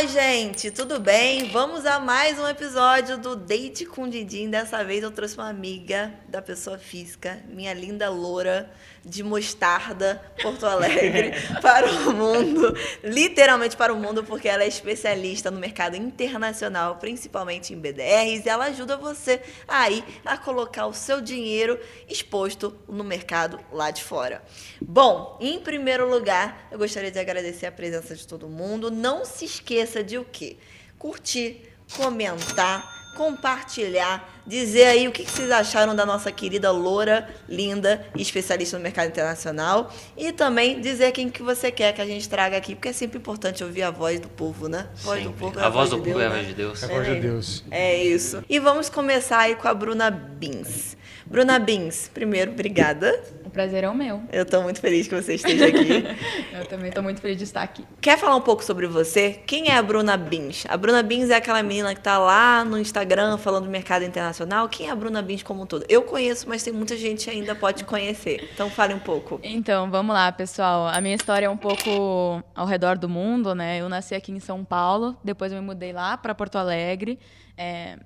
Olá, gente, tudo bem? Vamos a mais um episódio do Date com Didim. Dessa vez eu trouxe uma amiga da pessoa física, minha linda loura de mostarda, Porto Alegre, para o mundo, literalmente para o mundo, porque ela é especialista no mercado internacional, principalmente em BDRs, e ela ajuda você aí a colocar o seu dinheiro exposto no mercado lá de fora. Bom, em primeiro lugar, eu gostaria de agradecer a presença de todo mundo. Não se esqueça de o quê? Curtir, comentar, compartilhar, dizer aí o que vocês acharam da nossa querida loura, linda e especialista no mercado internacional e também dizer quem que você quer que a gente traga aqui, porque é sempre importante ouvir a voz do povo, né? A voz do povo é a, a voz, voz do povo é a voz de Deus. É a voz de Deus. É isso. E vamos começar aí com a Bruna Bins. Bruna Bins, primeiro, obrigada. O prazer é o meu. Eu estou muito feliz que você esteja aqui. eu também estou muito feliz de estar aqui. Quer falar um pouco sobre você? Quem é a Bruna Bins? A Bruna Bins é aquela menina que está lá no Instagram falando do mercado internacional. Quem é a Bruna Bins como um todo? Eu conheço, mas tem muita gente que ainda pode conhecer. Então fale um pouco. Então, vamos lá, pessoal. A minha história é um pouco ao redor do mundo, né? Eu nasci aqui em São Paulo, depois eu me mudei lá para Porto Alegre. É,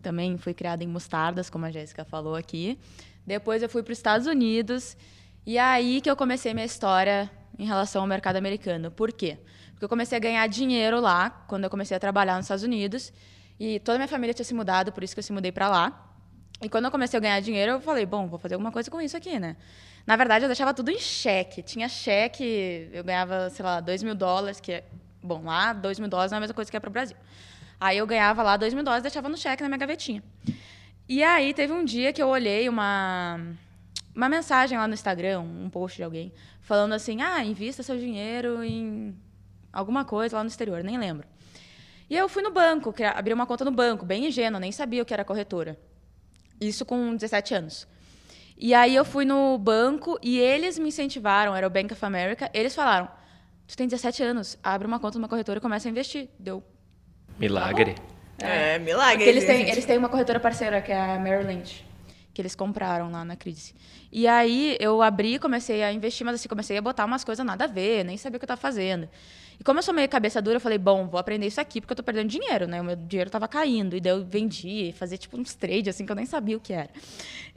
também fui criada em mostardas, como a Jéssica falou aqui. Depois eu fui para os Estados Unidos e é aí que eu comecei minha história em relação ao mercado americano. Por quê? Porque eu comecei a ganhar dinheiro lá quando eu comecei a trabalhar nos Estados Unidos e toda a minha família tinha se mudado, por isso que eu se mudei para lá. E quando eu comecei a ganhar dinheiro, eu falei, bom, vou fazer alguma coisa com isso aqui, né? Na verdade, eu deixava tudo em cheque. Tinha cheque, eu ganhava, sei lá, dois mil dólares, que é, bom, lá, dois mil dólares não é a mesma coisa que é para o Brasil. Aí eu ganhava lá dois mil dólares deixava no cheque na minha gavetinha. E aí teve um dia que eu olhei uma, uma mensagem lá no Instagram, um post de alguém, falando assim: ah, invista seu dinheiro em alguma coisa lá no exterior, nem lembro. E eu fui no banco, abri uma conta no banco, bem ingênuo, nem sabia o que era corretora. Isso com 17 anos. E aí eu fui no banco e eles me incentivaram, era o Bank of America, eles falaram: "Tu tem 17 anos, abre uma conta numa corretora e começa a investir". Deu Milagre. É, é milagre. Porque eles têm, eles têm uma corretora parceira, que é a Merrill Lynch, que eles compraram lá na crise. E aí eu abri, comecei a investir, mas assim, comecei a botar umas coisas nada a ver, nem sabia o que eu estava fazendo. E como eu sou meio cabeça dura, eu falei, bom, vou aprender isso aqui, porque eu estou perdendo dinheiro, né? O meu dinheiro estava caindo. E daí eu vendi, fazia tipo uns trades, assim, que eu nem sabia o que era.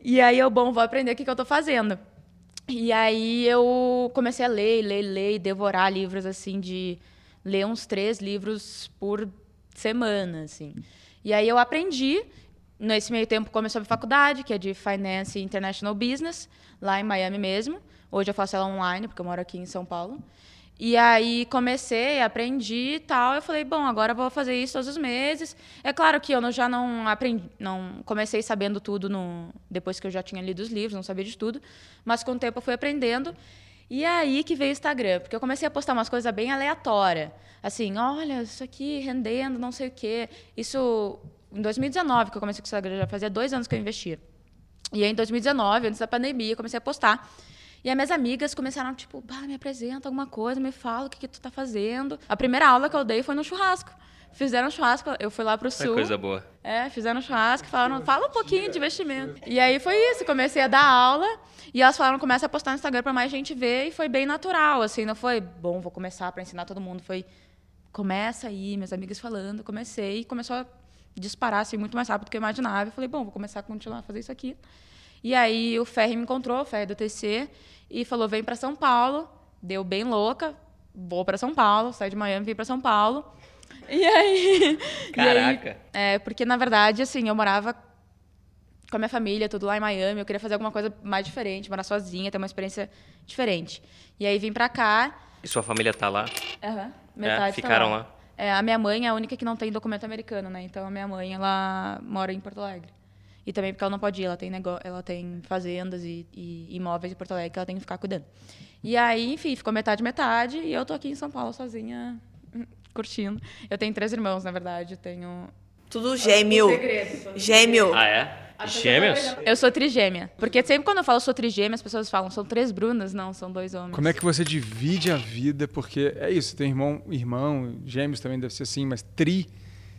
E aí eu, bom, vou aprender o que, que eu estou fazendo. E aí eu comecei a ler, ler, ler, devorar livros, assim, de ler uns três livros por semana, assim. E aí eu aprendi. Nesse meio tempo começou a faculdade, que é de Finance International Business, lá em Miami mesmo. Hoje eu faço ela online, porque eu moro aqui em São Paulo. E aí comecei, aprendi e tal. Eu falei, bom, agora eu vou fazer isso todos os meses. É claro que eu já não aprendi, não comecei sabendo tudo no, depois que eu já tinha lido os livros, não sabia de tudo. Mas com o tempo eu fui aprendendo. E aí que veio o Instagram, porque eu comecei a postar umas coisas bem aleatórias. Assim, olha, isso aqui rendendo, não sei o quê. Isso em 2019 que eu comecei com o Instagram, já fazia dois anos que eu investia. E aí, em 2019, antes da pandemia, eu comecei a postar. E as minhas amigas começaram, tipo, bah, me apresenta alguma coisa, me fala o que, que tu tá fazendo. A primeira aula que eu dei foi no churrasco. Fizeram churrasco, eu fui lá pro sul. É coisa boa. É, fizeram churrasco, falaram, fala um pouquinho de investimento. E aí foi isso, comecei a dar aula e elas falaram, começa a postar no Instagram para mais gente ver e foi bem natural, assim, não foi, bom, vou começar para ensinar todo mundo, foi começa aí, minhas amigas falando, comecei e começou a disparar assim muito mais rápido do que eu imaginava. E falei, bom, vou começar a continuar a fazer isso aqui. E aí o Ferri me encontrou, o Ferri do TC, e falou: "Vem para São Paulo". Deu bem louca, vou para São Paulo, saí de Miami, vim para São Paulo. E aí. Caraca! E aí, é, porque na verdade, assim, eu morava com a minha família, tudo lá em Miami. Eu queria fazer alguma coisa mais diferente, morar sozinha, ter uma experiência diferente. E aí vim pra cá. E sua família tá lá? Aham. Uhum, metade é, ficaram tá lá. lá. É, a minha mãe é a única que não tem documento americano, né? Então a minha mãe, ela mora em Porto Alegre. E também porque ela não pode ir, ela tem, negócio, ela tem fazendas e, e imóveis em Porto Alegre que ela tem que ficar cuidando. E aí, enfim, ficou metade, metade. E eu tô aqui em São Paulo sozinha, curtindo. Eu tenho três irmãos, na verdade. Eu tenho. Tudo gêmeo. Gêmeo. Ah, é? Gêmeos? Eu sou trigêmea. Porque sempre quando eu falo sou trigêmea, as pessoas falam, são três Brunas. Não, são dois homens. Como é que você divide a vida? Porque é isso, tem irmão, irmão, gêmeos também deve ser assim, mas tri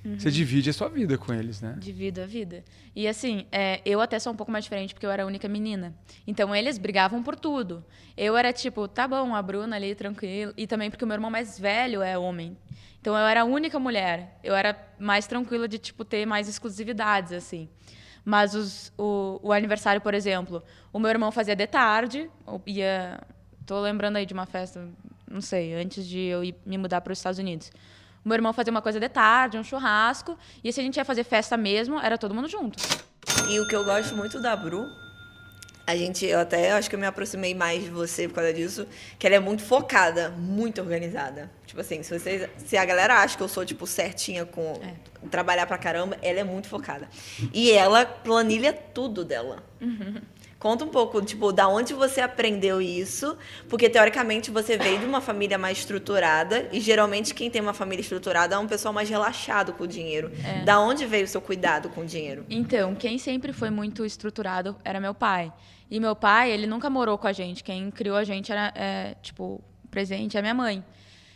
Uhum. Você divide a sua vida com eles, né? Divido a vida. E assim, é, eu até sou um pouco mais diferente porque eu era a única menina. Então eles brigavam por tudo. Eu era tipo, tá bom, a Bruna ali, tranquilo. E também porque o meu irmão mais velho é homem. Então eu era a única mulher. Eu era mais tranquila de tipo ter mais exclusividades assim. Mas os, o, o aniversário, por exemplo, o meu irmão fazia de tarde, ia. Tô lembrando aí de uma festa, não sei, antes de eu ir, me mudar para os Estados Unidos. O meu irmão fazia uma coisa de tarde, um churrasco, e se a gente ia fazer festa mesmo, era todo mundo junto. E o que eu gosto muito da Bru, a gente, eu até acho que eu me aproximei mais de você por causa disso, que ela é muito focada, muito organizada. Tipo assim, se, vocês, se a galera acha que eu sou, tipo, certinha com é. trabalhar pra caramba, ela é muito focada. E ela planilha tudo dela. Uhum. Conta um pouco, tipo, da onde você aprendeu isso, porque teoricamente você veio de uma família mais estruturada e geralmente quem tem uma família estruturada é um pessoal mais relaxado com o dinheiro. É. Da onde veio o seu cuidado com o dinheiro? Então, quem sempre foi muito estruturado era meu pai. E meu pai, ele nunca morou com a gente. Quem criou a gente era, é, tipo, presente é minha mãe.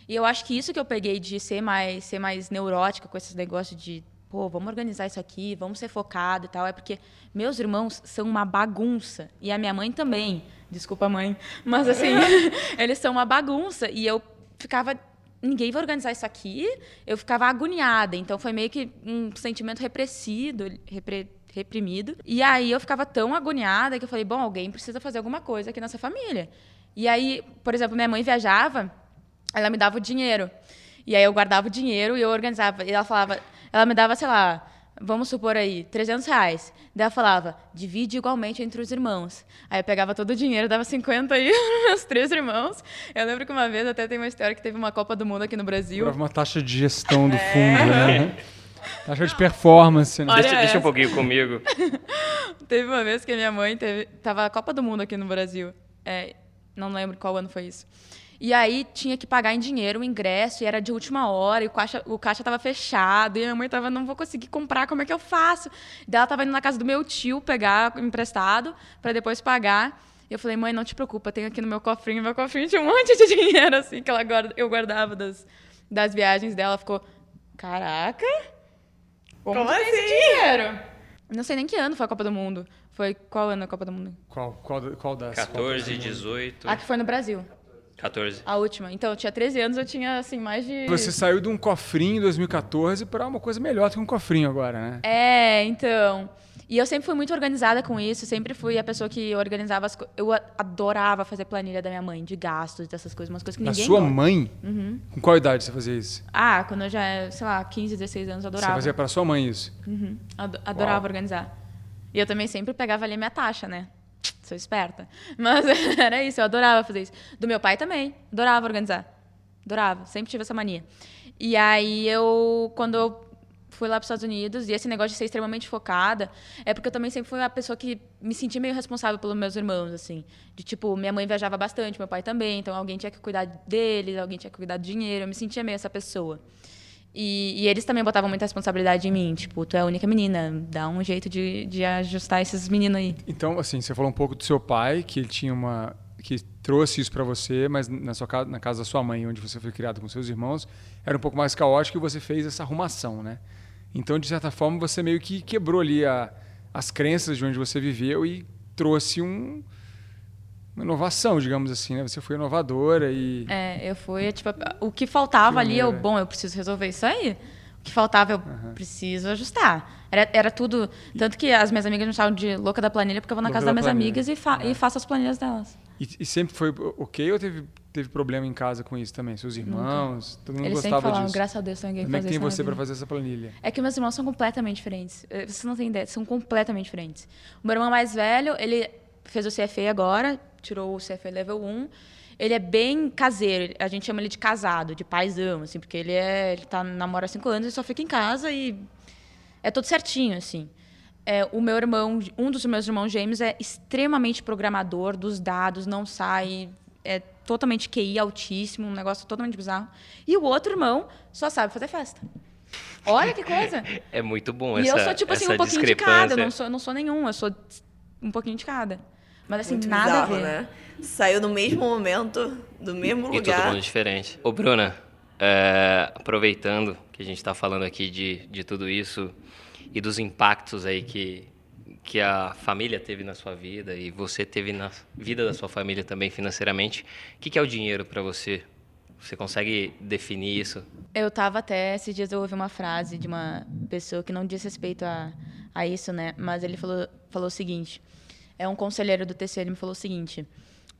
E eu acho que isso que eu peguei de ser mais, ser mais neurótica com esses negócios de pô, vamos organizar isso aqui, vamos ser focado e tal, é porque meus irmãos são uma bagunça e a minha mãe também. Desculpa, mãe, mas assim, eles são uma bagunça e eu ficava ninguém vai organizar isso aqui. Eu ficava agoniada, então foi meio que um sentimento repressido, repre, reprimido. E aí eu ficava tão agoniada que eu falei, bom, alguém precisa fazer alguma coisa aqui nessa família. E aí, por exemplo, minha mãe viajava, ela me dava o dinheiro. E aí eu guardava o dinheiro e eu organizava. E ela falava, ela me dava, sei lá, vamos supor aí, 300 reais. Daí ela falava, divide igualmente entre os irmãos. Aí eu pegava todo o dinheiro, dava 50 aí para meus três irmãos. Eu lembro que uma vez até tem uma história que teve uma Copa do Mundo aqui no Brasil. Cobrava uma taxa de gestão do é. fundo, né? Taxa de performance. Né? Deixa, deixa, um pouquinho comigo. teve uma vez que a minha mãe teve. Tava a Copa do Mundo aqui no Brasil. É, não lembro qual ano foi isso. E aí tinha que pagar em dinheiro o ingresso, e era de última hora, e o caixa, o caixa tava fechado, e a minha mãe tava, não vou conseguir comprar, como é que eu faço? Daí ela tava indo na casa do meu tio pegar emprestado para depois pagar. E eu falei, mãe, não te preocupa, tenho aqui no meu cofrinho, meu cofrinho tinha um monte de dinheiro, assim, que ela guarda, eu guardava das, das viagens dela. Ficou, caraca, como, como assim? esse dinheiro? Não sei nem que ano foi a Copa do Mundo. Foi qual ano a Copa do Mundo? Qual, qual, qual das? 14, 18. Ah, que foi no Brasil. 14. A última. Então, eu tinha 13 anos, eu tinha, assim, mais de... Você saiu de um cofrinho em 2014 para uma coisa melhor do que um cofrinho agora, né? É, então... E eu sempre fui muito organizada com isso, sempre fui a pessoa que organizava as coisas. Eu adorava fazer planilha da minha mãe, de gastos, dessas coisas, umas coisas que ninguém. A sua gosta. mãe? Uhum. Com qual idade você fazia isso? Ah, quando eu já, sei lá, 15, 16 anos, adorava. Você fazia para sua mãe isso? Uhum. Adorava Uau. organizar. E eu também sempre pegava ali a minha taxa, né? sou esperta. Mas era isso, eu adorava fazer isso. Do meu pai também, adorava organizar. Adorava, sempre tive essa mania. E aí eu, quando eu fui lá para os Estados Unidos, e esse negócio de ser extremamente focada, é porque eu também sempre fui a pessoa que me sentia meio responsável pelos meus irmãos, assim. De tipo, minha mãe viajava bastante, meu pai também, então alguém tinha que cuidar deles, alguém tinha que cuidar do dinheiro, eu me sentia meio essa pessoa. E, e, eles também botavam muita responsabilidade em mim. Tipo, tu é a única menina, dá um jeito de, de ajustar esses meninos aí. Então, assim, você falou um pouco do seu pai, que ele tinha uma. que trouxe isso para você, mas na, sua casa, na casa da sua mãe, onde você foi criado com seus irmãos, era um pouco mais caótico e você fez essa arrumação, né? Então, de certa forma, você meio que quebrou ali a, as crenças de onde você viveu e trouxe um uma inovação, digamos assim, né? Você foi inovadora e... É, eu fui, tipo, o que faltava ali, eu, bom, eu preciso resolver isso aí. O que faltava, eu uhum. preciso ajustar. Era, era tudo... Tanto que as minhas amigas me chamavam de louca da planilha, porque eu vou na louca casa das minhas planilha. amigas e, fa uhum. e faço as planilhas delas. E, e, sempre foi ok ou teve, teve problema em casa com isso também? Seus irmãos? Nunca. Todo mundo Eles gostava sempre falavam, disso? graças a Deus tem alguém Como é que tem você para fazer essa planilha? É que meus irmãos são completamente diferentes. Eh, você não tem ideia, são completamente diferentes. O meu irmão mais velho, ele fez o CFA agora, tirou o CFA Level 1. Ele é bem caseiro, a gente chama ele de casado, de paizão, assim, porque ele é, ele tá namora há cinco anos e só fica em casa e é tudo certinho, assim. É, o meu irmão, um dos meus irmãos gêmeos é extremamente programador dos dados, não sai, é totalmente QI altíssimo, um negócio totalmente bizarro. E o outro irmão só sabe fazer festa. Olha que coisa! É muito bom e essa E eu sou, tipo assim, um pouquinho de cada, eu não sou, não sou nenhum, eu sou um pouquinho de cada. Mas assim, Muito nada bizarro, a ver. né? Saiu no mesmo momento, do mesmo lugar. E todo mundo diferente. Ô, Bruna, é, aproveitando que a gente está falando aqui de, de tudo isso e dos impactos aí que, que a família teve na sua vida e você teve na vida da sua família também financeiramente. O que, que é o dinheiro para você? Você consegue definir isso? Eu tava até, esses dias eu ouvi uma frase de uma pessoa que não diz respeito a, a isso, né? Mas ele falou, falou o seguinte: é um conselheiro do TC, ele me falou o seguinte: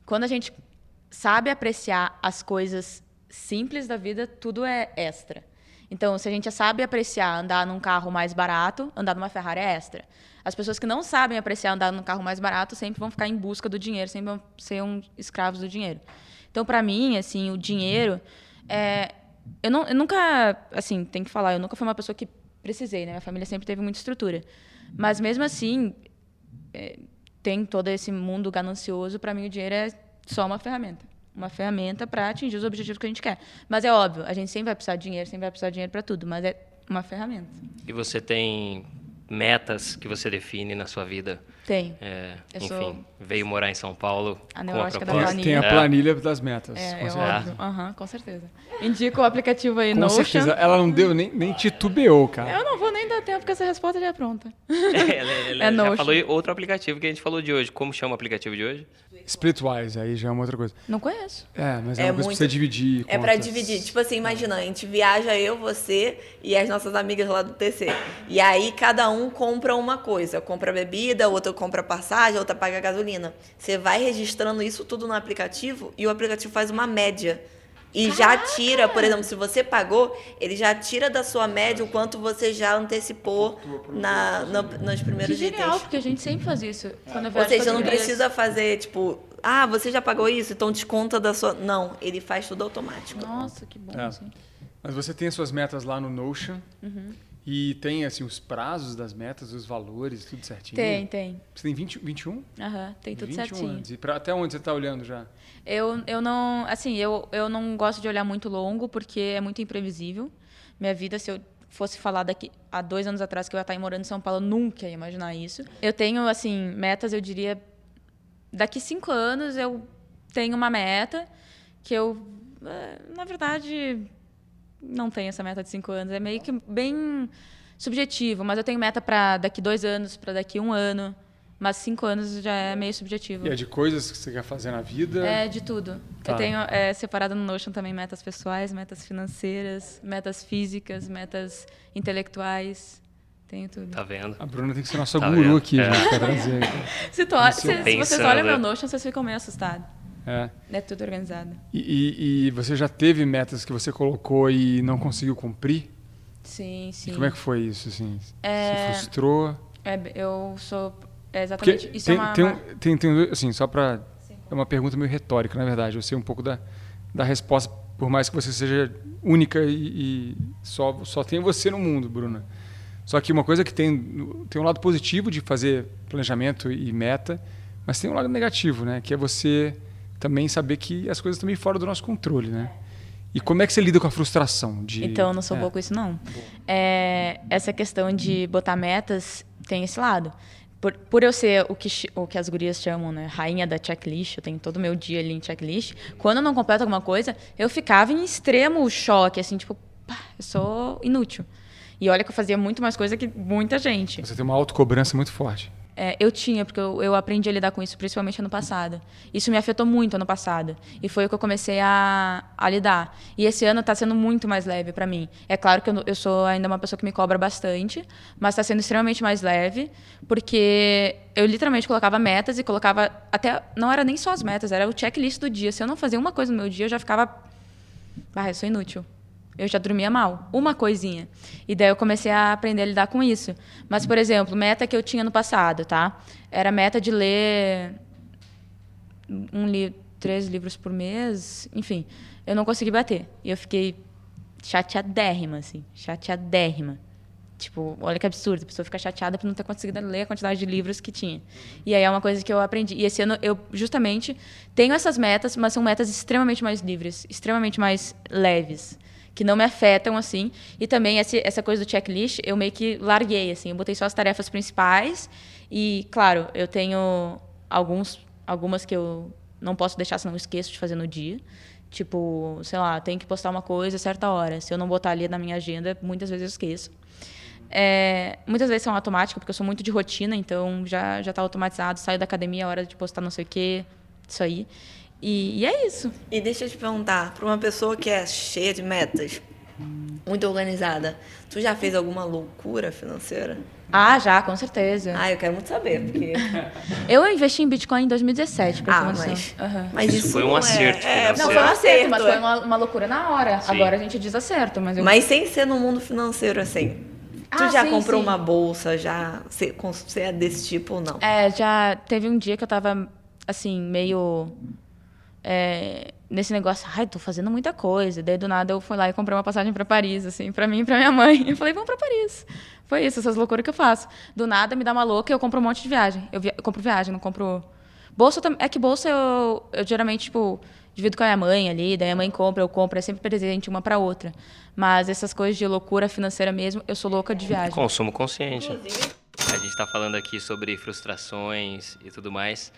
quando a gente sabe apreciar as coisas simples da vida, tudo é extra. Então, se a gente sabe apreciar andar num carro mais barato, andar numa Ferrari é extra. As pessoas que não sabem apreciar andar num carro mais barato sempre vão ficar em busca do dinheiro, sempre vão ser um escravos do dinheiro. Então, para mim, assim, o dinheiro é eu, não, eu nunca, assim, tem que falar, eu nunca fui uma pessoa que precisei, né? Minha família sempre teve muita estrutura. Mas mesmo assim, é, tem todo esse mundo ganancioso, para mim o dinheiro é só uma ferramenta uma ferramenta para atingir os objetivos que a gente quer. Mas é óbvio, a gente sempre vai precisar de dinheiro, sempre vai precisar de dinheiro para tudo, mas é uma ferramenta. E você tem metas que você define na sua vida? Tenho. É, enfim, sou... veio morar em São Paulo a com a proposta. Tem a planilha é. das metas. É, com é óbvio. Uhum, com certeza. Indico o aplicativo aí, com Notion. certeza. Ela não deu, nem, nem titubeou, cara. Eu não vou nem dar tempo, porque essa resposta já é pronta. É, ela, ela é já Notion. falou outro aplicativo que a gente falou de hoje. Como chama o aplicativo de hoje? Splitwise, aí já é uma outra coisa. Não conheço. É, mas é, é uma coisa muito... pra você dividir. É para dividir. Tipo assim, imagina, a gente viaja eu, você e as nossas amigas lá do TC. E aí cada um compra uma coisa. Compra bebida, outro compra passagem, outra paga gasolina. Você vai registrando isso tudo no aplicativo e o aplicativo faz uma média. E Caraca. já tira, por exemplo, se você pagou, ele já tira da sua média o quanto você já antecipou na, no, nos primeiros que genial, itens. porque a gente sempre faz isso. Quando Ou seja, não precisa fazer, tipo, ah, você já pagou isso, então desconta da sua. Não, ele faz tudo automático. Nossa, que bom. É. Mas você tem as suas metas lá no Notion. Uhum. E tem, assim, os prazos das metas, os valores, tudo certinho? Tem, tem. Você tem 20, 21? Aham, uhum, tem tudo 21 certinho. Anos. E pra, até onde você está olhando já? Eu, eu não, assim, eu, eu não gosto de olhar muito longo, porque é muito imprevisível. Minha vida, se eu fosse falar daqui há dois anos atrás que eu ia estar morando em São Paulo, eu nunca ia imaginar isso. Eu tenho, assim, metas, eu diria, daqui cinco anos eu tenho uma meta que eu, eh, na verdade, não tenho essa meta de cinco anos. É meio que bem subjetivo, mas eu tenho meta para daqui dois anos, para daqui um ano. Mas cinco anos já é meio subjetivo. E é de coisas que você quer fazer na vida? É, de tudo. Tá. Eu tenho é, separado no Notion também metas pessoais, metas financeiras, metas físicas, metas intelectuais. Tenho tudo. Tá vendo? A Bruna tem que ser nossa tá guru vendo? aqui, é. gente, trazer. se, tu, se, se vocês olham meu Notion, vocês ficam meio assustados. É. É tudo organizado. E, e, e, você já teve metas que você colocou e não conseguiu cumprir? Sim, sim. E como é que foi isso? Assim? É... Se frustrou? É, eu sou. É exatamente. Porque isso é tem, é uma. Tem, tem, tem, assim, só para. É uma pergunta meio retórica, na verdade. Eu sei um pouco da, da resposta, por mais que você seja única e, e só, só tem você no mundo, Bruna. Só que uma coisa que tem, tem um lado positivo de fazer planejamento e meta, mas tem um lado negativo, né? Que é você também saber que as coisas também fora do nosso controle, né? E como é que você lida com a frustração? De... Então, eu não sou é. boa com isso, não. É, essa questão de botar metas tem esse lado. Por, por eu ser o que, o que as gurias chamam, né? Rainha da checklist, eu tenho todo o meu dia ali em checklist. Quando eu não completo alguma coisa, eu ficava em extremo choque, assim, tipo, pá, eu sou inútil. E olha que eu fazia muito mais coisa que muita gente. Você tem uma autocobrança muito forte. É, eu tinha, porque eu, eu, aprendi a lidar com isso, principalmente ano passado. Isso me afetou muito ano passado. E foi o que eu comecei a, a lidar. E esse ano está sendo muito mais leve para mim. É claro que eu, eu, sou ainda uma pessoa que me cobra bastante, mas está sendo extremamente mais leve, porque eu literalmente colocava metas e colocava. Até. Não era nem só as metas, era o checklist do dia. Se eu não fazia uma coisa no meu dia, eu já ficava. Ah, eu sou inútil eu já dormia mal, uma coisinha. E daí eu comecei a aprender a lidar com isso. Mas, por exemplo, meta que eu tinha no passado, tá? Era meta de ler um li três livros por mês, enfim. Eu não consegui bater. E eu fiquei chateadérrima, assim, chateadérrima. Tipo, olha que absurdo, a pessoa fica chateada por não ter conseguido ler a quantidade de livros que tinha. E aí é uma coisa que eu aprendi. E esse ano eu justamente tenho essas metas, mas são metas extremamente mais livres, extremamente mais leves que não me afetam, assim. E também essa, essa coisa do checklist, eu meio que larguei, assim. Eu botei só as tarefas principais. E, claro, eu tenho alguns, algumas que eu não posso deixar, senão eu esqueço de fazer no dia. Tipo, sei lá, tenho que postar uma coisa a certa hora. Se eu não botar ali na minha agenda, muitas vezes eu esqueço. É, muitas vezes são automáticas, porque eu sou muito de rotina, então já já está automatizado. Saio da academia, a hora de postar não sei o quê, isso aí. E, e é isso. E deixa eu te perguntar, para uma pessoa que é cheia de metas, muito organizada, tu já fez alguma loucura financeira? Ah, já, com certeza. Ah, eu quero muito saber, porque. Eu investi em Bitcoin em 2017, pra ter Ah, mas. Aham. Mas Isso isso foi um é- acerto É. Não, foi um acerto, mas foi uma, uma loucura na hora. Sim. Agora a gente diz acerto, mas eu... Mas sem ser no mundo financeiro, assim. Tu Ah, já sim, comprou sim. uma bolsa, já. Você você é desse tipo ou não? É, já teve um dia que eu tava, assim, meio. É, nesse negócio, ai, tô fazendo muita coisa. Daí do nada eu fui lá e comprei uma passagem pra Paris, assim, pra mim e pra minha mãe. Eu falei, vamos pra Paris. Foi isso, essas loucuras que eu faço. Do nada me dá uma louca e eu compro um monte de viagem. Eu, via- eu compro viagem, não compro. Bolsa. É que bolsa eu, eu geralmente, tipo, divido com a minha mãe ali, daí a mãe compra, eu compro, é sempre presente uma pra outra. Mas essas coisas de loucura financeira mesmo, eu sou louca de viagem. Consumo consciente. A gente está falando aqui sobre frustrações e tudo mais.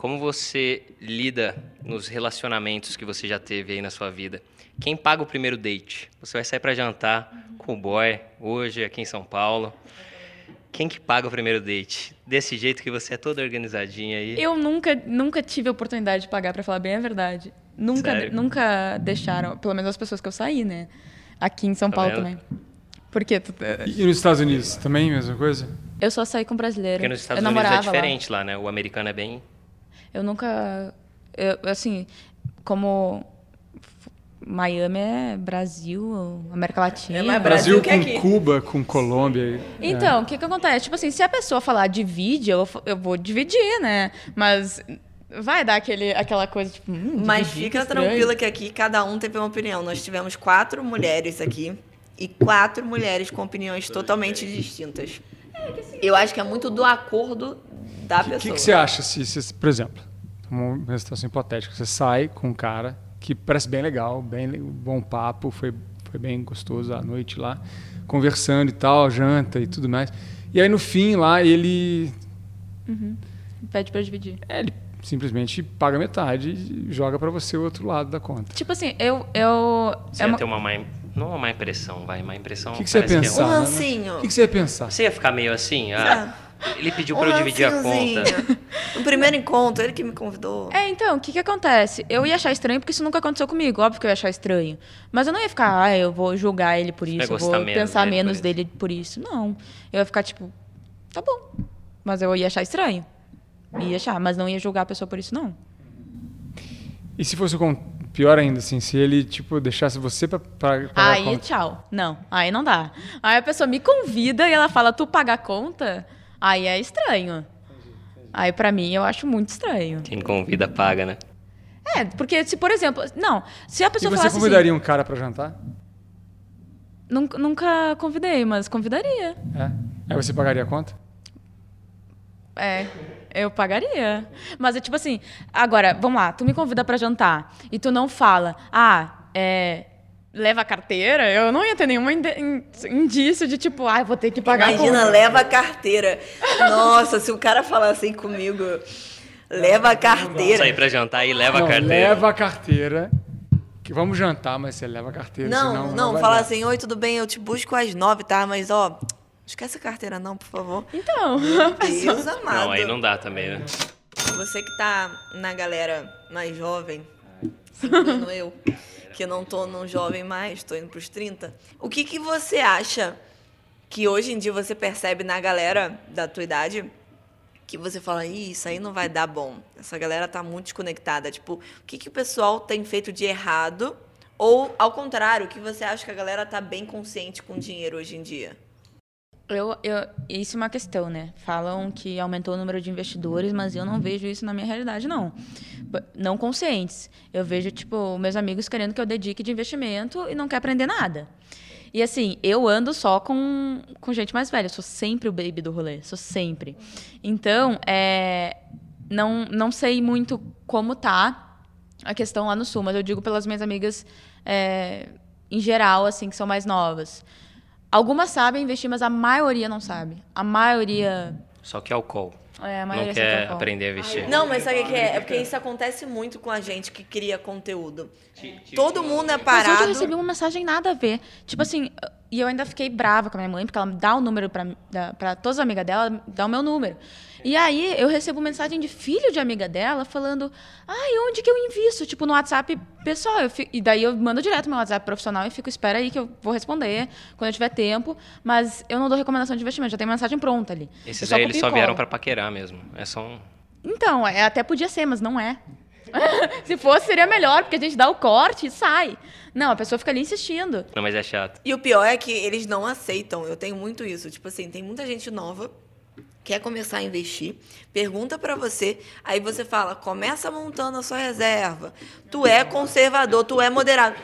Como você lida nos relacionamentos que você já teve aí na sua vida? Quem paga o primeiro date? Você vai sair para jantar com o boy hoje aqui em São Paulo. Quem que paga o primeiro date? Desse jeito que você é toda organizadinha aí. Eu nunca, nunca tive a oportunidade de pagar, pra falar bem a verdade. Nunca, Sério? nunca deixaram, pelo menos as pessoas que eu saí, né? Aqui em São Tá Paulo vendo? também. Por quê? Tu- E nos Estados Unidos também, mesma coisa? Eu só saí com brasileiro. Porque nos Estados eu Unidos é namorava lá. diferente lá. né? O americano é bem. Eu nunca. Eu, assim, como. Miami é Brasil, América Latina. É mais Brasil, Brasil que com aqui. Cuba, com Colômbia. é. Então, o que que acontece? Tipo assim, se a pessoa falar divide, eu, eu vou dividir, né? Mas vai dar aquele, aquela coisa, tipo, hum, Mas dividir, fica estranho. tranquila que aqui cada um teve uma opinião. Nós tivemos quatro mulheres aqui e quatro mulheres com opiniões totalmente distintas. Eu acho que é muito do acordo da O que, pessoa. que você acha se, se- por exemplo, uma situação hipotética, você sai com um cara que parece bem legal, bem bom papo, foi, foi bem gostoso a noite lá, conversando e tal, janta e tudo mais. E aí no fim lá ele, Pede pra dividir. é, ele simplesmente paga metade e joga pra você o outro lado da conta. Tipo assim, eu. eu Você é ia uma- ter uma má, não uma má impressão, vai, má impressão. O que, que você ia é pensar? Um né? rancinho. O que, que você ia pensar? Você ia ficar meio assim, ah, ele pediu Um para eu dividir a conta. No primeiro encontro, ele que me convidou. É, então, o que que acontece? Eu ia achar estranho porque isso nunca aconteceu comigo. Óbvio que eu ia achar estranho. Mas eu não ia ficar, ah, eu vou julgar ele por isso, eu vou menos pensar dele por menos isso. dele por isso. Não. Eu ia ficar tipo, tá bom. Mas eu ia achar estranho. Ia achar, mas não ia julgar a pessoa por isso, não. E se fosse com pior ainda assim, se ele tipo deixasse você pra, pra pagar a Aí, conta? tchau. Não, aí não dá. Aí a pessoa me convida e ela fala, tu paga a conta? Aí é estranho. Aí pra mim eu acho muito estranho. Quem convida paga, né? É, porque se, por exemplo, não, se a E pessoa você falasse convidaria um cara pra jantar? assim, nunca, nunca convidei, mas convidaria. É. Aí você pagaria a conta? É, eu pagaria. Mas é tipo assim, agora, vamos lá, tu me convida pra jantar e tu não fala, ah, é, leva a carteira, eu não ia ter nenhum indício de tipo, ah, eu vou ter que pagar a Imagina, leva a carteira. Nossa, se o cara falar assim comigo, leva a carteira. Sair pra jantar e leva não, a carteira. leva a carteira. Que vamos jantar, mas você leva a carteira. Não, senão não, vai fala dar. assim, oi, tudo bem, eu te busco às nove, tá? Mas, ó, esquece a carteira não, por favor. Então, Deus amado. Não, aí não dá também, né? Você que tá na galera mais jovem, incluindo eu, que não tô num jovem mais, tô indo pros 30, o que que você acha que hoje em dia você percebe na galera da tua idade que você fala, Ih, isso aí não vai dar bom. Essa galera tá muito desconectada. Tipo, o que, que o pessoal tem feito de errado? Ou, ao contrário, o que você acha que a galera tá bem consciente com dinheiro hoje em dia? Eu, eu, isso é uma questão, né? Falam que aumentou o número de investidores, mas eu não vejo isso na minha realidade, não. Não conscientes. Eu vejo, tipo, meus amigos querendo que eu dedique de investimento e não quer aprender nada. E assim, eu ando só com, com gente mais velha. Eu sou sempre o baby do rolê. Sou sempre. Então, é, não, não sei muito como tá a questão lá no sul, mas eu digo pelas minhas amigas é, em geral, assim, que são mais novas. Algumas sabem investir, mas a maioria não sabe. A maioria. Só que álcool. É, a não maioria quer aprender a investir. Não, mas sabe o que é? É porque isso acontece muito com a gente que cria conteúdo. Todo mundo é Mas hoje parado. eu recebi uma mensagem nada a ver. Tipo assim, e eu ainda fiquei brava com a minha mãe, porque ela me dá o número pra, da- pra todas as amigas dela, dá o meu número. E aí eu recebo mensagem de filho de amiga dela falando: ai, onde que eu invisto? Tipo, no WhatsApp pessoal. Eu fi- e daí eu mando direto meu WhatsApp profissional e fico, espera aí que eu vou responder quando eu tiver tempo. Mas eu não dou recomendação de investimento, já tem mensagem pronta ali. Eu Esses só aí eles só e vieram pra paquerar mesmo. É só um. Então, é, até podia ser, mas não é. Se fosse, seria melhor, porque a gente dá o corte e sai. Não, a pessoa fica ali insistindo. Não, mas é chato. E o pior é que eles não aceitam. Eu tenho muito isso. Tipo assim, tem muita gente nova quer começar a investir, pergunta pra você, aí você fala, começa montando a sua reserva. Tu é conservador, tu é moderado.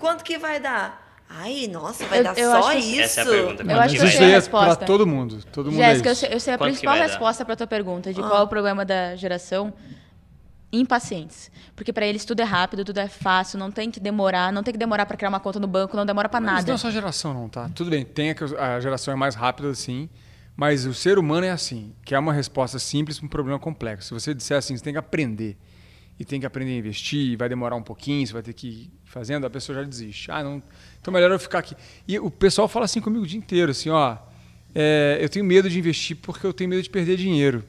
Quanto que vai dar? Ai, nossa, vai Eu- dar eu só acho que- isso. Essa é a pergunta. Eu acho que eu isso sei a aí é resposta. pra todo mundo. Todo mundo Jéssica, é eu isso. sei, eu sei a Quanto principal resposta para tua pergunta de qual é o problema da geração. Impacientes. Porque para eles tudo é rápido, tudo é fácil, não tem que demorar, não tem que demorar para criar uma conta no banco, não demora para Mas nada. não é só a geração, não, tá? Tudo bem, tem a, que a geração é mais rápida, assim, mas o ser humano é assim, que é uma resposta simples para um problema complexo. Se você disser assim, você tem que aprender, e tem que aprender a investir, e vai demorar um pouquinho, você vai ter que ir fazendo, a pessoa já desiste. Ah, não, então melhor eu ficar aqui. E o pessoal fala assim comigo o dia inteiro, assim, ó, é, eu tenho medo de investir porque eu tenho medo de perder dinheiro.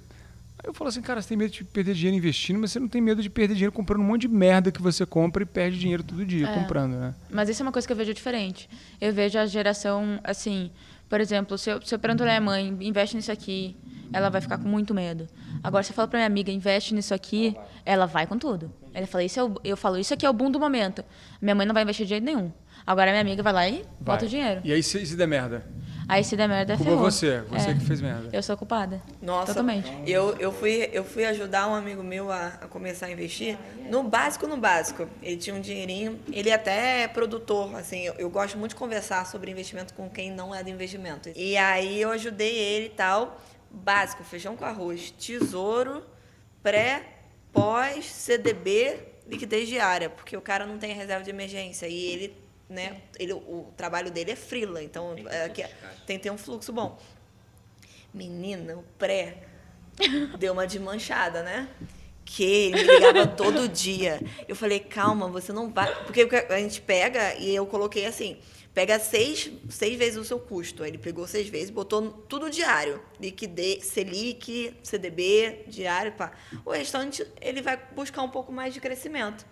Aí eu falo assim, cara, você tem medo de perder dinheiro investindo, mas você não tem medo de perder dinheiro comprando um monte de merda que você compra e perde dinheiro todo dia É. comprando, né? Mas isso é uma coisa que eu vejo diferente. Eu vejo a geração, assim, por exemplo, se eu, se eu pergunto pra minha mãe, investe nisso aqui, ela vai ficar com muito medo. Agora, se eu falo pra minha amiga, investe nisso aqui, ela vai com tudo. Ela fala, isso é o, eu falo, isso aqui é o boom do momento. Minha mãe não vai investir de jeito nenhum. Agora, minha amiga vai lá e bota Vai. o dinheiro. E aí, se, se der merda? Aí, se der merda, Culpa ferrou. você, você É. que fez merda. Eu sou culpada. Nossa, Totalmente. Eu, eu, fui, eu fui ajudar um amigo meu a, a começar a investir no básico, no básico. Ele tinha um dinheirinho, ele até é produtor, assim, eu, eu gosto muito de conversar sobre investimento com quem não é do investimento. E aí eu ajudei ele e tal, básico, feijão com arroz, tesouro, pré, pós, CDB, liquidez diária, porque o cara não tem reserva de emergência e ele, né, ele, o trabalho dele é frila, então é, que- tem que ter um fluxo bom. Menina, o pré deu uma desmanchada, né? Que ele me ligava todo dia. Eu falei, calma, você não vai. Porque a gente pega, e eu coloquei assim: pega seis, seis vezes o seu custo. Aí ele pegou seis vezes, botou tudo diário: liquidez, Selic, CDB, diário, pá. O restante, ele vai buscar um pouco mais de crescimento.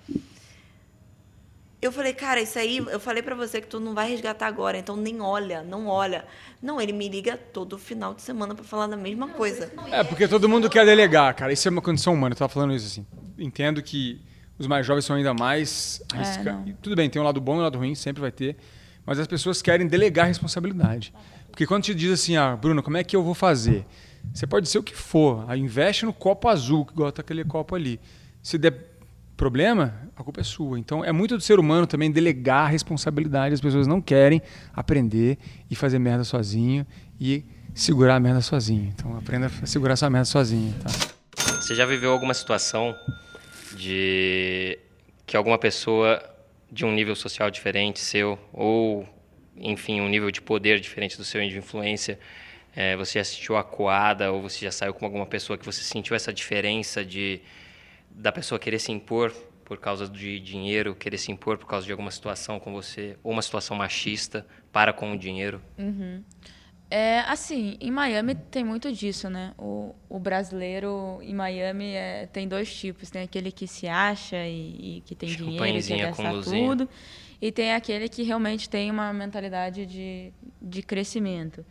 Eu falei, cara, isso aí, eu falei pra você que tu não vai resgatar agora, então nem olha, não olha. Não, ele me liga todo final de semana pra falar da mesma coisa. É, porque todo mundo quer delegar, cara. Isso é uma condição humana. Eu tava falando isso assim. Entendo que os mais jovens são ainda mais arrisca... não. e Tudo bem, tem um lado bom e um lado ruim, sempre vai ter. Mas as pessoas querem delegar a responsabilidade. Porque quando te diz assim, ah, Bruno, como é que eu vou fazer? Você pode ser o que for. Aí investe no copo azul, que igual tá aquele copo ali. Se der problema, a culpa é sua. Então é muito do ser humano também delegar a responsabilidade. As pessoas não querem aprender e fazer merda sozinho e segurar a merda sozinho. Então aprenda a segurar essa merda sozinho, tá? Você já viveu alguma situação de que alguma pessoa de um nível social diferente seu ou enfim um nível de poder diferente do seu de influência eh, você já sentiu acuada ou você já saiu com alguma pessoa que você sentiu essa diferença de da pessoa querer se impor por causa de dinheiro querer se impor por causa de alguma situação com você ou uma situação machista para com o dinheiro É, assim, em Miami tem muito disso, né? O, o brasileiro em Miami é, tem dois tipos. Tem aquele que se acha e, e que tem dinheiro e quer gastar tudo. E tem aquele que realmente tem uma mentalidade de, de crescimento.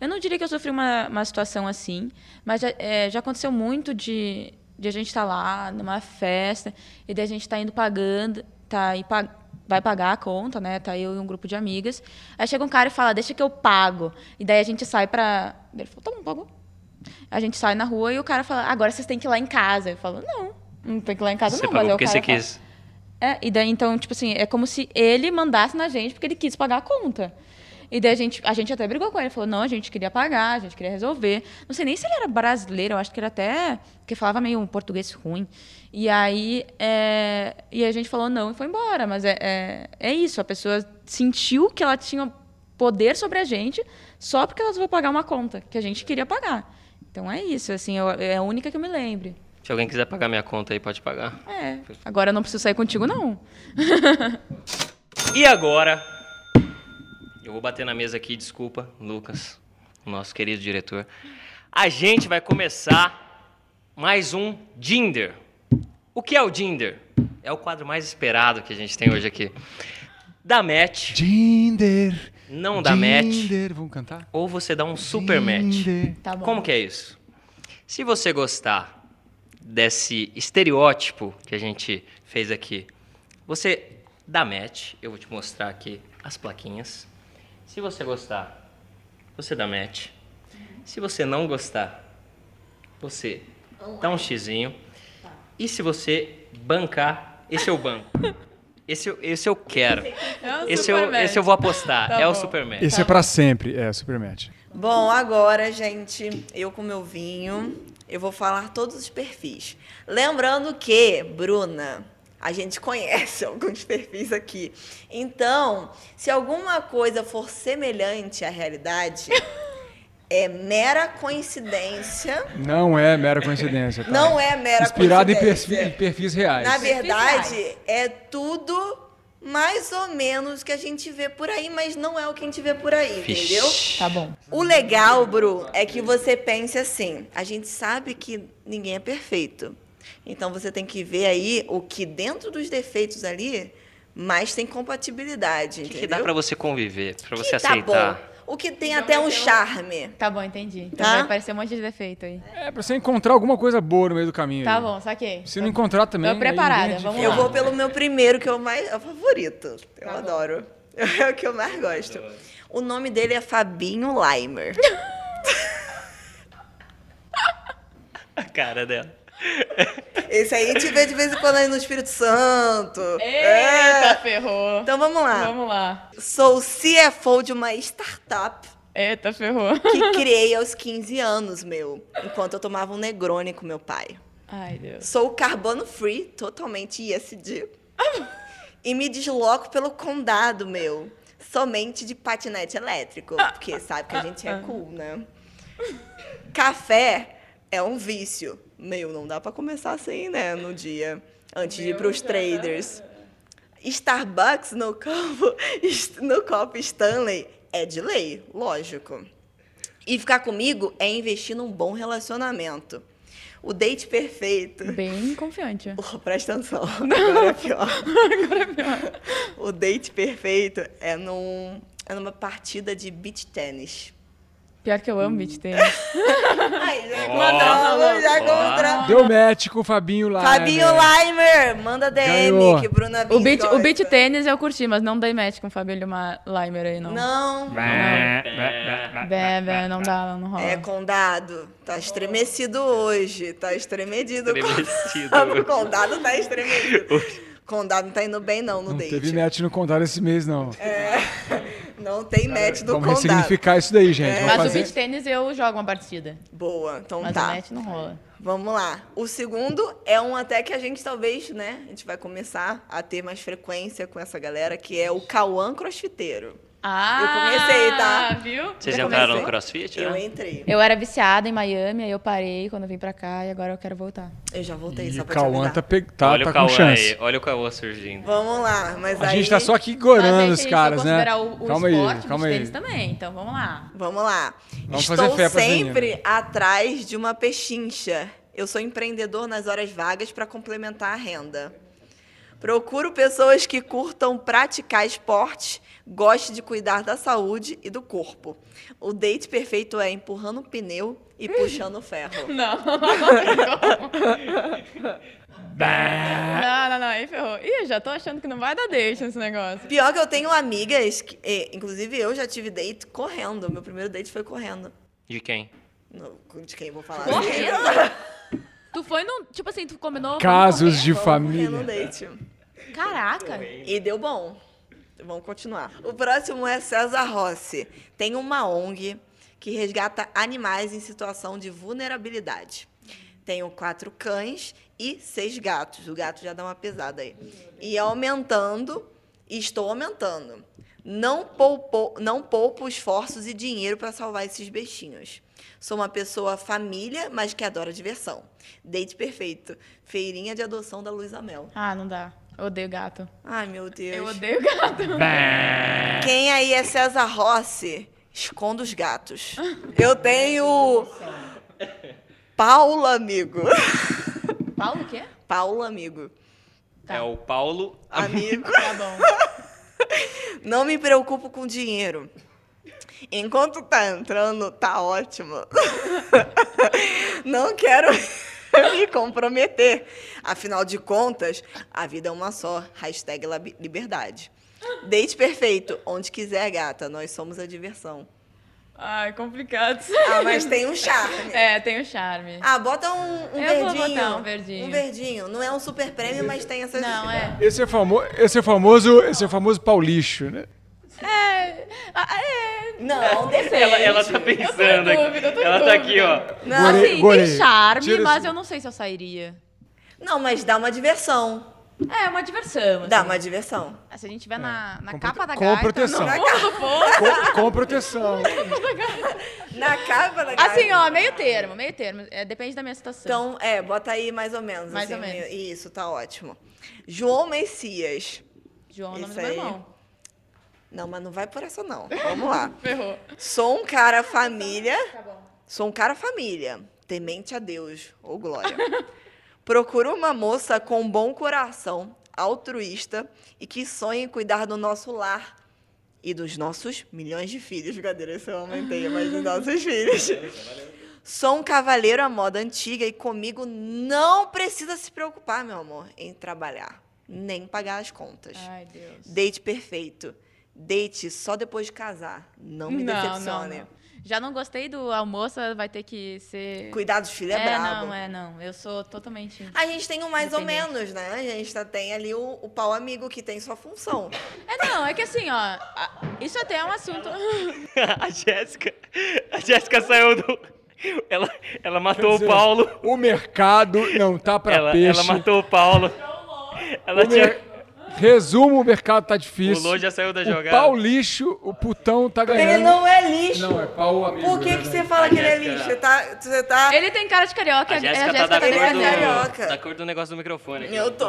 Eu não diria que eu sofri uma, uma situação assim, mas já, é, já aconteceu muito de, de a gente estar lá numa festa e daí a gente tá indo pagando, tá aí pag vai pagar a conta, né? Tá eu e um grupo de amigas. Aí chega um cara e fala, deixa que eu pago. E daí a gente sai pra. Ele falou, tá bom, pagou. A gente sai na rua e o cara fala, agora vocês têm que ir lá em casa. Eu falo, não, não tem que ir lá em casa você não. mas aí o cara você quis é, e daí, então, tipo assim, é como se ele mandasse na gente porque ele quis pagar a conta. E daí a gente, a gente até brigou com ele, falou, não, a gente queria pagar, a gente queria resolver. Não sei nem se ele era brasileiro, eu acho que ele até, que falava meio um português ruim. E aí, é, e a gente falou não e foi embora. Mas é, é, é isso, a pessoa sentiu que ela tinha poder sobre a gente só porque ela resolveu pagar uma conta que a gente queria pagar. Então é isso, assim, eu- é a única que eu me lembre. Se alguém quiser pagar minha conta aí, pode pagar. É. Agora eu não preciso sair contigo, não. E agora, eu vou bater na mesa aqui, desculpa, Lucas, o nosso querido diretor. A gente vai começar mais um Dinder. O que é o Dinder? É o quadro mais esperado que a gente tem hoje aqui. Dá match, Jinder. não dá match, Jinder. Vamos cantar? ou você dá um super match. Jinder. Tá bom. Como que é isso? Se você gostar desse estereótipo que a gente fez aqui, você dá match. Eu vou te mostrar aqui as plaquinhas. Se você gostar, você dá match. Se você não gostar, você dá um xizinho. E se você bancar, esse é o banco. Esse, eu- esse eu quero. É um Esse eu, match. esse eu vou apostar. Tá é o bom. super match. Esse é pra sempre. É, Super Match. Bom, agora, gente, eu com meu vinho, eu vou falar todos os perfis. Lembrando que, Bruna, a gente conhece alguns perfis aqui. Então, se alguma coisa for semelhante à realidade, é mera coincidência. Não é mera coincidência. Tá? Não é mera Inspirado em coincidência. perfis, em perfis reais. Na verdade, reais. é tudo mais ou menos que a gente vê por aí, mas não é o que a gente vê por aí, entendeu? Tá bom. O legal, Bru, é que você pense assim: a gente sabe que ninguém é perfeito. Então você tem que ver aí o que dentro dos defeitos ali mais tem compatibilidade. O que, que dá pra você conviver, pra você Que tá aceitar? bom. O que tem até um charme. Tá bom, entendi. Então Tá? vai aparecer um monte de defeito aí. É pra você encontrar alguma coisa boa no meio do caminho. Tá aí. bom, saquei. Se não encontrar também. Tô preparada, é vamos difícil. Eu lá. vou pelo meu primeiro, que é o mais é o favorito. Eu Tá bom. adoro. É o que eu mais gosto. O nome dele é Fabinho Leimer. A cara dela. Esse aí a gente vê de vez em quando aí no Espírito Santo. Eita, É. ferrou. Então vamos lá. Vamos lá. Sou CFO de uma startup Eita, ferrou. que criei aos 15 anos, meu, enquanto eu tomava um Negroni com meu pai. Ai, Deus. Sou carbono free, totalmente ISD. e me desloco pelo condado, meu, somente de patinete elétrico, porque sabe que a gente é cool, né? Café é um vício. Meu, não dá pra começar assim, né, no dia, antes de ir pros traders. Starbucks no copo, no copo Stanley é de lei, lógico. E ficar comigo é investir num bom relacionamento. O date perfeito. Bem confiante. Porra, presta atenção. Agora é pior. Agora é pior. O date perfeito é, num, é numa partida de beach tênis. Pior que eu amo beat tênis. Aí, já encontramos, já encontramos. Deu match com o Fabinho lá. Fabinho Leimer, manda DM Ganhou. que Bruna O beat, gosta. o beat tênis eu curti, mas não dei match com o Fabílio Ma- Leimer aí, não. Não, Bé, bé, não dá, não rola. é condado. Tá estremecido hoje. Tá estremecido. Estremecido. o condado tá estremecido. Condado não tá indo bem, não, no Não date. teve match no contar esse mês, não. Não tem match do Vamos condado. ressignificar isso daí, gente. É. Vamos Mas o fazer... beat tênis eu jogo uma partida. Boa, então Mas tá. o match não rola. Vamos lá. O segundo é um até que a gente talvez, né? A gente vai começar a ter mais frequência com essa galera, que é o Cauã Crossfiteiro. Ah, comecei, tá? Viu? Vocês Já entraram no crossfit? Eu né? entrei. Eu era viciada em Miami, aí eu parei quando eu vim pra cá e agora eu quero voltar. Eu já voltei E só o pra Cauã tá, pe... tá, olha tá o com Cauã chance. aí, olha o Cauã surgindo. Vamos lá, mas A aí... gente tá só aqui gorando os a caras, né? o, o calma esporte, aí, calma aí. também, então vamos lá. Vamos lá. Vamos Estou fazer fé sempre meninas. atrás de uma pechincha. Eu sou empreendedor nas horas vagas para complementar a renda. Procuro pessoas que curtam praticar esporte, gostem de cuidar da saúde e do corpo. O date perfeito é empurrando o pneu e puxando o ferro. Não. não, não, não, aí ferrou. Ih, já tô achando que não vai dar date nesse negócio. Pior que eu tenho amigas, que, inclusive eu já tive date correndo. Meu primeiro date foi correndo. De quem? No- de quem eu vou falar? Correndo? Tu foi no. Tipo assim, tu combinou. Casos de família. Caraca. E deu bom. Vamos continuar. O próximo é César Rossi. Tem uma ONG que resgata animais em situação de vulnerabilidade. Tenho quatro cães e seis gatos. O gato já dá uma pesada aí. E aumentando, estou aumentando. Não poupo, não poupo esforços e dinheiro para salvar esses bichinhos. Sou uma pessoa família, mas que adora diversão. Date perfeito. Feirinha de adoção da Luísa Mel. Ah, não dá. Eu odeio gato. Ai, meu Deus. Eu odeio gato. Quem aí é César Rossi? Esconda os gatos. Eu tenho. Paula, amigo. Paulo, o quê? Paula, amigo. Tá. É o Paulo. Amigo. Tá bom. Não me preocupo com dinheiro. Enquanto tá entrando, tá ótimo. Não quero me comprometer. Afinal de contas, a vida é uma só. Hashtag liberdade. Date perfeito. Onde quiser, gata. Nós somos a diversão. Ai, complicado. Ah, mas tem um charme. É, tem o charme. Ah, bota um, um Eu vou verdinho. botar um verdinho. Um verdinho. Não é um super prêmio, mas tem essas... Não, é. Esse é, famo esse é famoso, esse é famoso Paulixo, né? É. é. Não, depende. Ela, ela tá pensando Eu tô em aqui. dúvida, eu tô em Ela tá dúvida. aqui, ó. Não, Assim, tem charme, Tira mas eu não sei se eu sairia. não, mas dá uma diversão. É, uma diversão. Dá assim. uma diversão. Ah, Se a gente tiver na, na Com capa da prote- gaita... com proteção. No fundo do poço. Com, com proteção. Na capa da Assim, gata. ó, meio termo, meio termo. É, depende da minha situação. Então, é, bota aí mais ou menos. Mais assim, ou menos. Isso, tá ótimo. João Messias. João é o nome do meu irmão. Não, mas não vai por essa não. Vamos lá. Ferrou. Sou um cara família. Tá bom. Sou um cara família. Temente a Deus. Ô, glória. Procuro uma moça com bom coração, altruísta e que sonha em cuidar do nosso lar e dos nossos milhões de filhos. Brincadeira, isso eu aumentei, mas dos nossos filhos. Sou um cavaleiro à moda antiga e comigo não precisa se preocupar, meu amor, em trabalhar, nem pagar as contas. Ai, Deus. Date perfeito. Date só depois de casar. Não me decepcione. não. Já não gostei do almoço, vai ter que ser... Cuidar dos filhos é, é, brabo. não, é, não. Eu sou totalmente... A gente tem um mais ou menos, né? A gente tá, tem ali o, o pau amigo que tem sua função. É, não, é que assim, ó... Isso até é um assunto... A Jéssica. A Jéssica saiu do. Ela, ela matou Quer o dizer, Paulo. O mercado não tá pra Ela, peixe. ela matou o Paulo. Ela O tinha. mer- Resumo, o mercado tá O difícil. Lô já saiu da o jogada. pau lixo, o putão tá ganhando. Ele não é lixo. Não, é pau amigo. Por que, que você verdade. fala A que ele é lixo? Você tá. Você tá... Ele tem cara de carioca, A a Jéssica tá Jéssica da tá ele é cor do, carioca. da cor do negócio do microfone. aqui. Eu tô.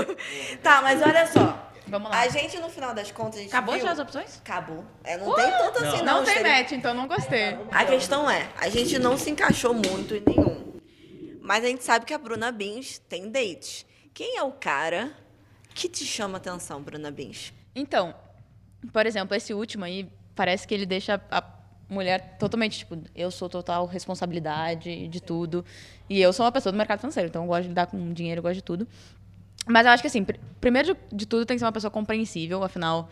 tá, mas olha só. Vamos lá. A gente, no final das contas, a gente. Acabou viu... já as opções? Acabou. É, não tem tanto assim, não. Não tem seria- match, então não gostei. A questão é, a gente não se encaixou muito em nenhum. Mas a gente sabe que a Bruna Bins tem dates. Quem é o cara que te chama atenção, Bruna Bins? Então, por exemplo, esse último aí, parece que ele deixa a mulher totalmente, tipo, eu sou total responsabilidade de tudo. E eu sou uma pessoa do mercado financeiro, então eu gosto de lidar com dinheiro, eu gosto de tudo. Mas eu acho que, assim, pr- primeiro de, de tudo tem que ser uma pessoa compreensível, afinal.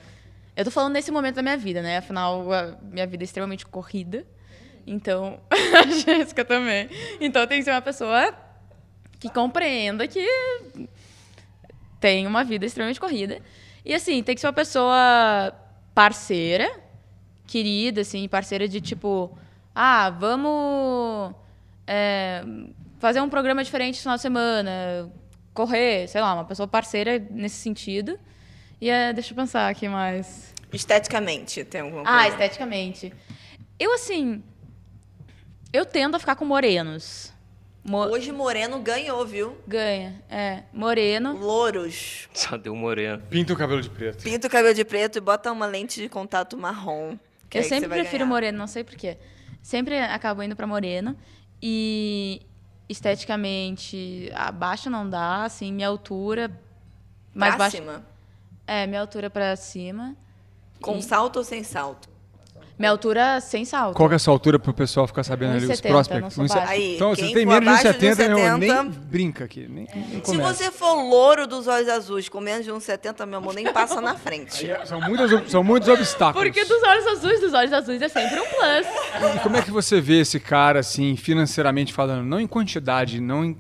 Eu tô falando nesse momento da minha vida, né? Afinal, a minha vida é extremamente corrida. Então, a Jéssica também. Então tem que ser uma pessoa que compreenda que tem uma vida extremamente corrida. E assim, tem que ser uma pessoa parceira, querida, assim, parceira de tipo, ah, vamos é, fazer um programa diferente no final de semana, correr, sei lá, uma pessoa parceira nesse sentido. E é, deixa eu pensar aqui mais. Esteticamente, tem alguma Ah, coisa? esteticamente. Eu, assim. Eu tendo a ficar com morenos. Mo- Hoje Moreno ganhou, viu? Ganha. É, moreno. Louros. Só deu um moreno. Pinta o cabelo de preto. Pinta o cabelo de preto e bota uma lente de contato marrom. que Eu que sempre prefiro ganhar. moreno, não sei porquê. Sempre acabo indo pra moreno. E esteticamente, abaixo não dá, assim, minha altura. Mais Pra baixa. cima. É, minha altura pra cima. Com E- salto ou sem salto? Minha altura sem salto. Qual que é a sua altura pro pessoal ficar sabendo ali os 1,70, prospects? não sou 1,70. baixa. Aí, então, você tem menos de abaixo de 1,70, meu irmão, 1,70, nem brinca aqui. Nem, nem Se você for louro dos olhos azuis com menos de 1,70, meu amor, nem passa na frente. Aí é- São, muitas, são muitos obstáculos. Porque dos olhos azuis, dos olhos azuis é sempre um plus. E como é que você vê esse cara, assim, financeiramente falando? Não em quantidade, não em-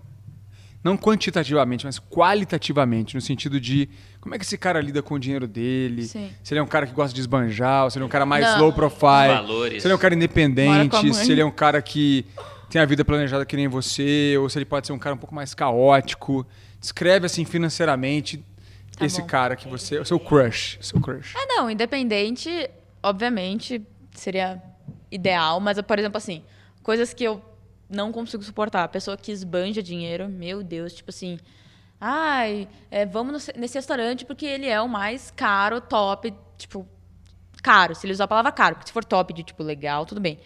Não quantitativamente, mas qualitativamente, no sentido de como é que esse cara lida com o dinheiro dele, Sim. se ele é um cara que gosta de esbanjar, ou se ele é um cara mais Não. low profile, Valores. se ele é um cara independente, se ele é um cara que tem a vida planejada que nem você, ou se ele pode ser um cara um pouco mais caótico. Descreve, assim, financeiramente, Tá esse bom. cara que você... O seu crush, o seu crush. É, não, independente, obviamente, seria ideal, mas, por exemplo, assim, Coisas que eu não consigo suportar. A pessoa que esbanja dinheiro, meu Deus, tipo assim. Ai, é, vamos nesse restaurante porque ele é o mais caro, top, tipo, caro. Se ele usar a palavra caro, porque se for top de, tipo, legal, tudo bem.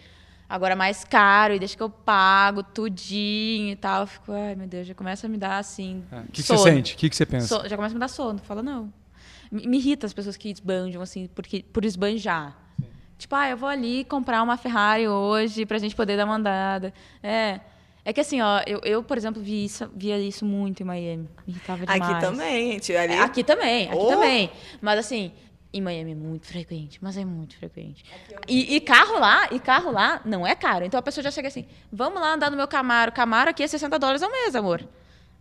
Agora, mais caro, e deixa que eu pago tudinho e tal. Eu fico, ai, meu Deus, já começa a me dar, assim, É. O que, que você sente? O que, que você pensa? So- já começa a me dar sono. Fala, não. Me, me irrita as pessoas que esbanjam, assim, porque, por esbanjar. Tipo, ah, eu vou ali comprar uma Ferrari hoje pra gente poder dar uma andada. É. É que assim, ó, eu, eu por exemplo, vi isso, via isso muito em Miami. Me irritava demais. Aqui também, gente. Ali... É, Aqui também, aqui Oh. também. Mas assim, em Miami é muito frequente, mas é muito frequente. E, e carro lá, e carro lá não é caro. Então a pessoa já chega assim, vamos lá andar no meu Camaro. Camaro aqui é 60 dólares ao mês, amor.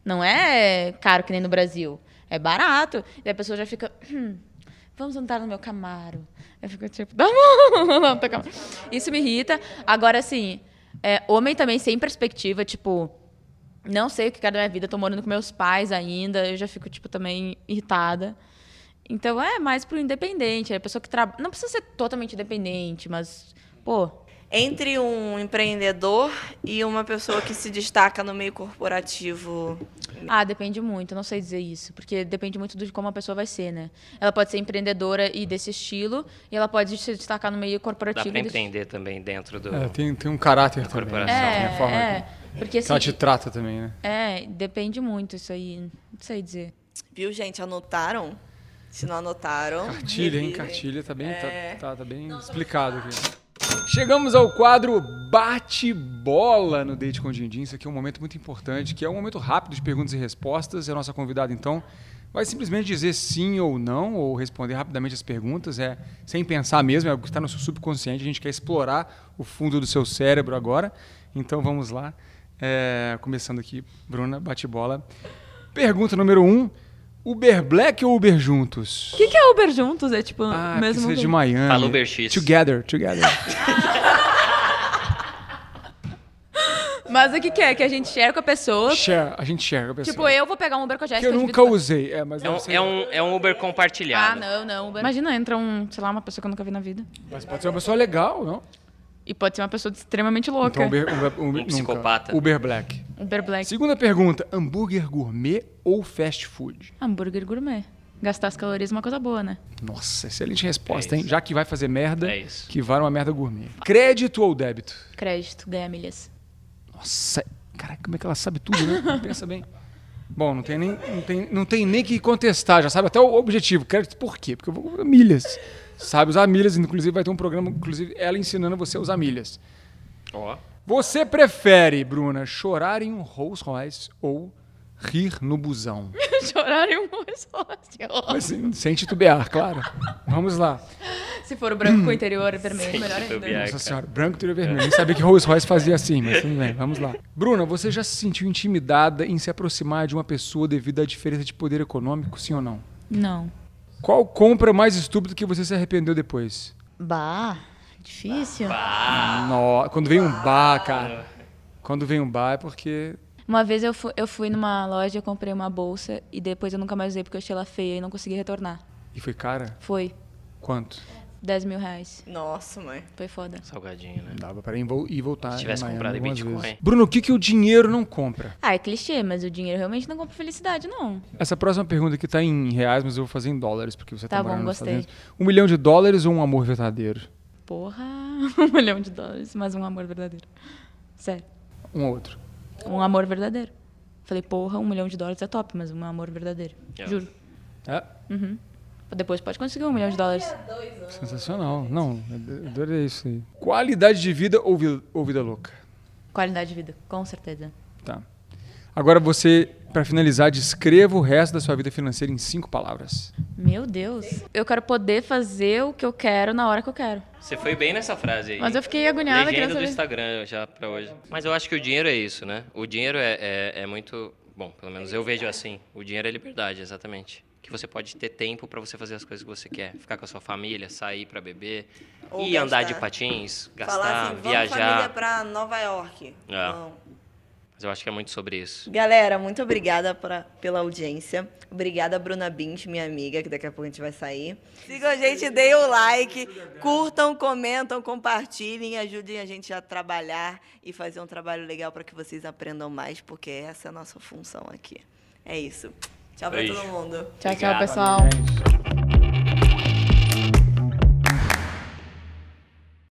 Não é caro que nem no Brasil. É barato. E a pessoa já fica, "Hum, vamos andar no meu Camaro. Eu fico tipo, mão, não, teu Camaro. Isso me irrita. Agora, assim, é, homem também sem perspectiva, tipo, não sei o que quero da minha vida, tô morando com meus pais ainda, eu já fico, tipo, também irritada. Então é mais pro independente, é a pessoa que trabalha. Não precisa ser totalmente independente, mas, pô, Entre um empreendedor e uma pessoa que se destaca no meio corporativo. ah, depende muito, eu não sei dizer isso, porque depende muito de como a pessoa vai ser, né? Ela pode ser empreendedora e desse estilo, e ela pode se destacar no meio Dá corporativo. pra e desse- empreender também dentro do. É, tem, tem um caráter também. corporação. né? Tem É, a forma é, que- porque que ela assim, te trata também, né? é, depende muito isso aí, não sei dizer. Viu, gente? Anotaram? Se não anotaram. Cartilha, hein? Cartilha tá bem, É. tá, tá- tá bem explicado aqui. Chegamos ao quadro Bate-Bola no Date com o Dindim. Isso aqui é um momento muito importante, que é um momento rápido de perguntas e respostas. E a nossa convidada, então, vai simplesmente dizer sim ou não, ou responder rapidamente as perguntas, é sem pensar mesmo, é algo que está no seu subconsciente. A gente quer explorar o fundo do seu cérebro agora. Então vamos lá. É, começando aqui, Bruna, bate-bola. Pergunta número um. Uber Black ou Uber juntos? O que, que é Uber juntos? É tipo, Ah, mesmo. você é de Miami. Fala Uber X. Together, together. Mas o que, que é? Que a gente share com a pessoa. share, a gente share com a pessoa. Tipo, eu vou pegar um Uber com a que Jéssica. eu eu nunca usei. É, mas É um, é um, é um Uber Ah, compartilhado. não, não. Uber. Imagina, entra um, sei lá, uma pessoa que eu nunca vi na vida. Mas pode ser uma pessoa legal, não? E pode ser uma pessoa extremamente louca. Então, Uber, Uber, Uber, nunca. psicopata. Uber Black. Uber Black. Segunda pergunta: hambúrguer gourmet ou fast food? Hambúrguer gourmet. Gastar as calorias é uma coisa boa, né? Nossa, excelente resposta, É hein? Já que vai fazer merda, É isso. que vale uma merda gourmet. Crédito ou débito? Crédito, ganha milhas. Nossa, caraca, como é que ela sabe tudo, né? Pensa bem. Bom, não tem, nem, não, tem, não tem nem que contestar, já sabe até o objetivo. Crédito por quê? Porque eu vou milhas. Sabe usar milhas, inclusive vai ter um programa, inclusive ela ensinando você a usar milhas. Ó. Você prefere, Bruna, chorar em um Rolls Royce ou rir no busão? Chorar em um sócio. Mas, sem titubear, claro. Vamos lá. Se for o branco com o interior vermelho, melhor ainda. Nossa senhora, branco e vermelho. Nem sabia que Rolls Royce fazia assim, mas tudo bem, vamos lá. Bruna, você já se sentiu intimidada em se aproximar de uma pessoa devido à diferença de poder econômico, sim ou não? Não. Qual compra mais estúpida que você se arrependeu depois? Bah, difícil. No- quando vem um bar, cara. Quando vem um bar é porque. Uma vez eu fui, eu fui numa loja, comprei uma bolsa e depois eu nunca mais usei porque eu achei ela feia e não consegui retornar. E foi cara? Foi. Quanto? 10 mil reais. Nossa, mãe. Foi foda. Salgadinho, né? Dava para ir ir voltar. Se tivesse em Miami comprado em Bitcoin. vezes. Bruno, o que, que o dinheiro não compra? Ah, é clichê, mas o dinheiro realmente não compra felicidade, não. Essa próxima pergunta aqui tá em reais, mas eu vou fazer em dólares, porque você tá, Tá bom, gostei. Um milhão de dólares ou um amor verdadeiro? Porra, um milhão de dólares, mas um amor verdadeiro. Sério, Um outro. um amor verdadeiro. Falei, porra, um milhão de dólares é top, mas um amor verdadeiro. É. Juro. É, Depois pode conseguir um milhão de dólares. sensacional. Não, eu adorei isso aí. Qualidade de vida ou, vi- ou vida louca? Qualidade de vida, com certeza. Tá. Agora você, para finalizar, descreva o resto da sua vida financeira em cinco palavras. Meu Deus. Eu quero poder fazer o que eu quero na hora que eu quero. Você foi bem nessa frase aí. Mas eu fiquei agoniada Legenda do. Instagram já pra hoje. Mas eu acho que o dinheiro é isso, né? O dinheiro é, é, é muito. Bom, pelo menos eu vejo assim. O dinheiro é liberdade, exatamente. Que você pode ter tempo pra você fazer as coisas que você quer. Ficar com a sua família, sair pra beber, Ou ir andar de gastar. patins, gastar, Falar assim, vamos viajar. família pra Nova York. É. Não. Mas eu acho que é muito sobre isso. Galera, muito obrigada pra, pela audiência. Obrigada, Bruna Bint, minha amiga, que daqui a pouco a gente vai sair. Sigam a gente, deem o like, curtam, comentam, compartilhem, ajudem a gente a trabalhar e fazer um trabalho legal para que vocês aprendam mais, porque essa é a nossa função aqui. É isso. Tchau pra Beijo. todo mundo. Tchau, tchau, Obrigado. pessoal. Gente.